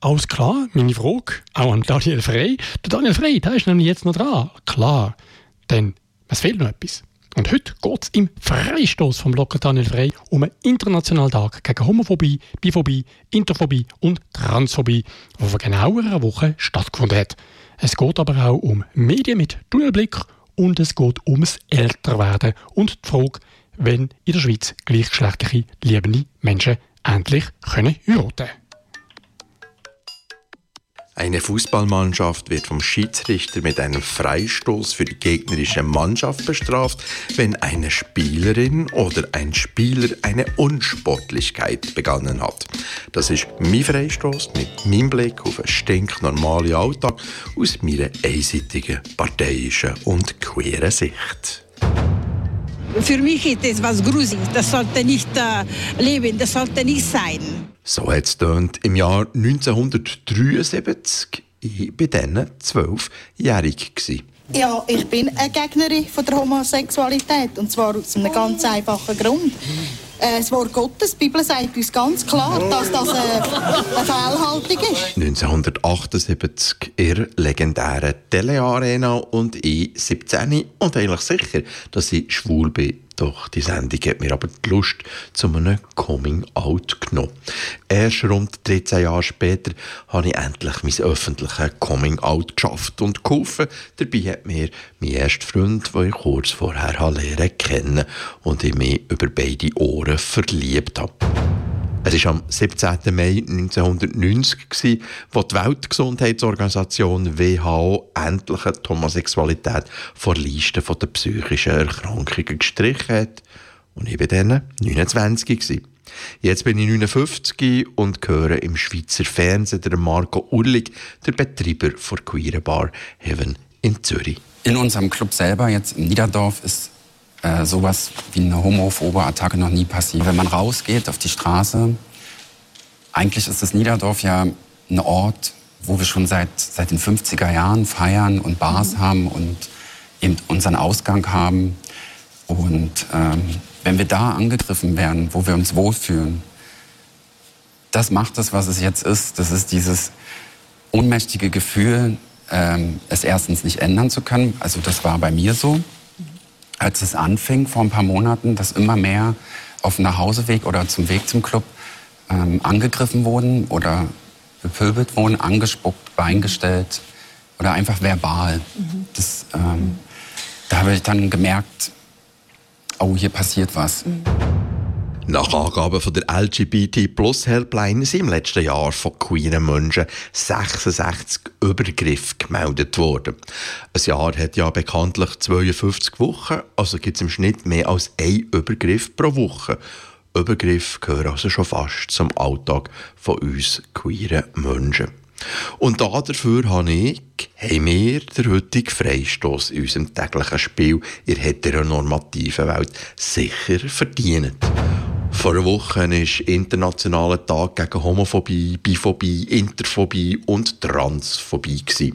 alles klar. Meine Frage auch an Daniel Frey. Der Daniel Frey, der ist nämlich jetzt noch dran. Klar, denn es fehlt noch etwas. Und heute geht es im Freistoß vom Blogger Daniel Frey um einen internationalen Tag gegen Homophobie, Biphobie, Interphobie und Transphobie, der vor genau einer Woche stattgefunden hat. Es geht aber auch um Medien mit Tunnelblick und es geht ums Älterwerden und die Frage, wenn in der Schweiz gleichgeschlechtliche liebende Menschen endlich heiraten können. Eine Fußballmannschaft wird vom Schiedsrichter mit einem Freistoß für die gegnerische Mannschaft bestraft, wenn eine Spielerin oder ein Spieler eine Unsportlichkeit begangen hat. Das ist mein Freistoß mit meinem Blick auf einen stinknormalen Alltag aus meiner einseitigen, parteiischen und queeren Sicht. Für mich ist das was Gruseliges. Das sollte nicht äh, leben, das sollte nicht sein. So hat es im Jahr 1973. Ich war dann zwölfjährig. Ja, ich bin eine Gegnerin von der Homosexualität. Und zwar aus einem ganz einfachen Grund. Äh, das Wort Gottes, die Bibel sagt uns ganz klar, dass das äh, eine Fehlhaltung ist. 1978 in der legendären Telearena und ich 17 und eigentlich sicher, dass ich schwul bin. Doch die Sendung hat mir aber die Lust zu einem Coming-out genommen. Erst rund 13 Jahre später habe ich endlich mein öffentliches Coming-out geschafft und geholfen. Dabei hat mir mein erster Freund, den ich kurz vorher lernen kennen und ich mich über beide Ohren verliebt habe. Es war am 17. Mai 1990, wo die Weltgesundheitsorganisation WHO endlich die Homosexualität vor Liste der psychischen Erkrankungen gestrichen hat. Und ich war dann 29. Jetzt bin ich 59 und gehöre im Schweizer Fernsehen der Marco Urlig, der Betreiber der Queer Bar Heaven in Zürich. In unserem Club selber, jetzt in Niederdorf, ist äh, sowas wie eine homophobe Attacke noch nie passiert. Wenn man rausgeht auf die Straße, eigentlich ist das Niederdorf ja ein Ort, wo wir schon seit, seit den 50er Jahren feiern und Bars mhm. haben und eben unseren Ausgang haben. Und ähm, wenn wir da angegriffen werden, wo wir uns wohlfühlen, das macht das, was es jetzt ist. Das ist dieses ohnmächtige Gefühl, ähm, es erstens nicht ändern zu können. Also das war bei mir so als es anfing vor ein paar Monaten, dass immer mehr auf dem Nachhauseweg oder zum Weg zum Club ähm, angegriffen wurden oder bepöbelt wurden, angespuckt, beingestellt oder einfach verbal. Mhm. Das, ähm, da habe ich dann gemerkt, oh, hier passiert was. Mhm. Nach Angaben von der LGBT Plus Helpline sind im letzten Jahr von queeren Menschen 66 Übergriffe gemeldet worden. Ein Jahr hat ja bekanntlich 52 Wochen, also gibt es im Schnitt mehr als ein Übergriff pro Woche. Übergriffe gehören also schon fast zum Alltag von uns queeren Menschen. Und dafür habe ich, haben wir den heutigen Freistoß in unserem täglichen Spiel in der heteronormativen Welt sicher verdient. Vor einer Woche war internationaler Tag gegen Homophobie, Biphobie, Interphobie und Transphobie. Die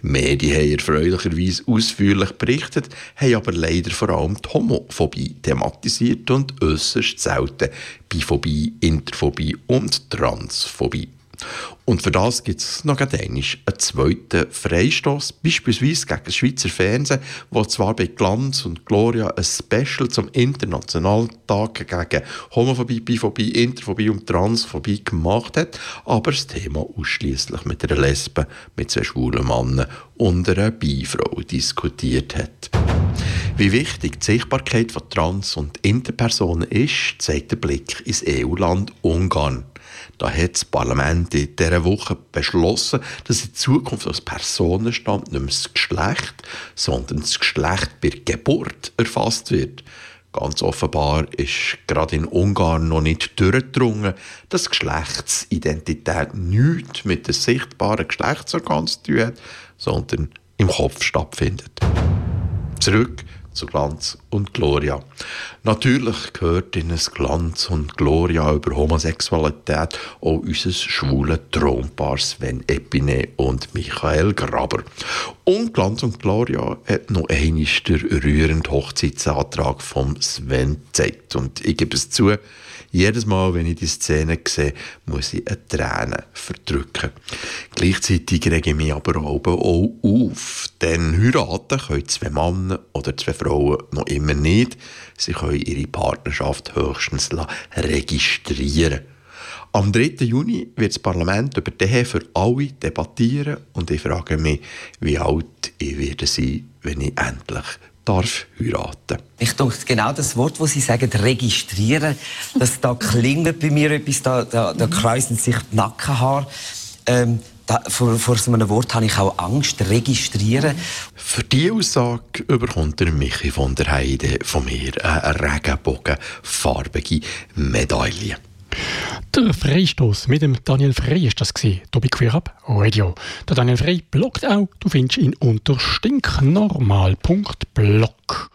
Medien haben erfreulicherweise ausführlich berichtet, haben aber leider vor allem die Homophobie thematisiert und äußerst selten Biphobie, Interphobie und Transphobie. Und für das gibt es noch einmal einen zweiten Freistoß, beispielsweise gegen das Schweizer Fernsehen, wo zwar bei Glanz und Gloria ein Special zum Internationalen Tag gegen Homophobie, Biphobie, Interphobie und Transphobie gemacht hat, aber das Thema ausschließlich mit einer Lesbe, mit zwei schwulen Männern und einer Bifrau diskutiert hat. Wie wichtig die Sichtbarkeit von Trans- und Interpersonen ist, zeigt der Blick ins EU-Land Ungarn. Da hat das Parlament in dieser Woche beschlossen, dass in Zukunft als Personenstand nicht mehr das Geschlecht, sondern das Geschlecht bei Geburt erfasst wird. Ganz offenbar ist gerade in Ungarn noch nicht durchgedrungen, dass Geschlechtsidentität nichts mit dem sichtbaren Geschlechtsorgan zu tun hat, sondern im Kopf stattfindet. Zurück zu Glanz und Gloria. Natürlich gehört in es Glanz und Gloria über Homosexualität auch unser schwule Thronpaar Sven Epine und Michael Graber. Und Glanz und Gloria hat noch einmal der rührende Hochzeitsantrag von Sven gezeigt. Und ich gebe es zu, jedes Mal, wenn ich die Szene sehe, muss ich eine Träne verdrücken. Gleichzeitig rege ich mich aber auch auf, denn heiraten können zwei Männer oder zwei Frauen noch immer nicht. Sie können ihre Partnerschaft höchstens registrieren. Am 3. Juni wird das Parlament über die Ehe für alle debattieren und ich frage mich, wie alt ich werde sein, wenn ich endlich darf heiraten. Ich denke, genau das Wort, das Sie sagen, registrieren, das da klingt bei mir etwas, da, da, da kräuseln sich die Nackenhaare. Ähm, da, vor, vor so einem Wort habe ich auch Angst, registrieren. Für diese Aussage überkommt der Michi von der Heide von mir eine regenbogenfarbige Medaille. Der Freistoß mit dem Daniel Frey ist das gesehen. Tobi Queer Up Radio. Der Daniel Frey bloggt auch. Du findest ihn unter stinknormal.blog.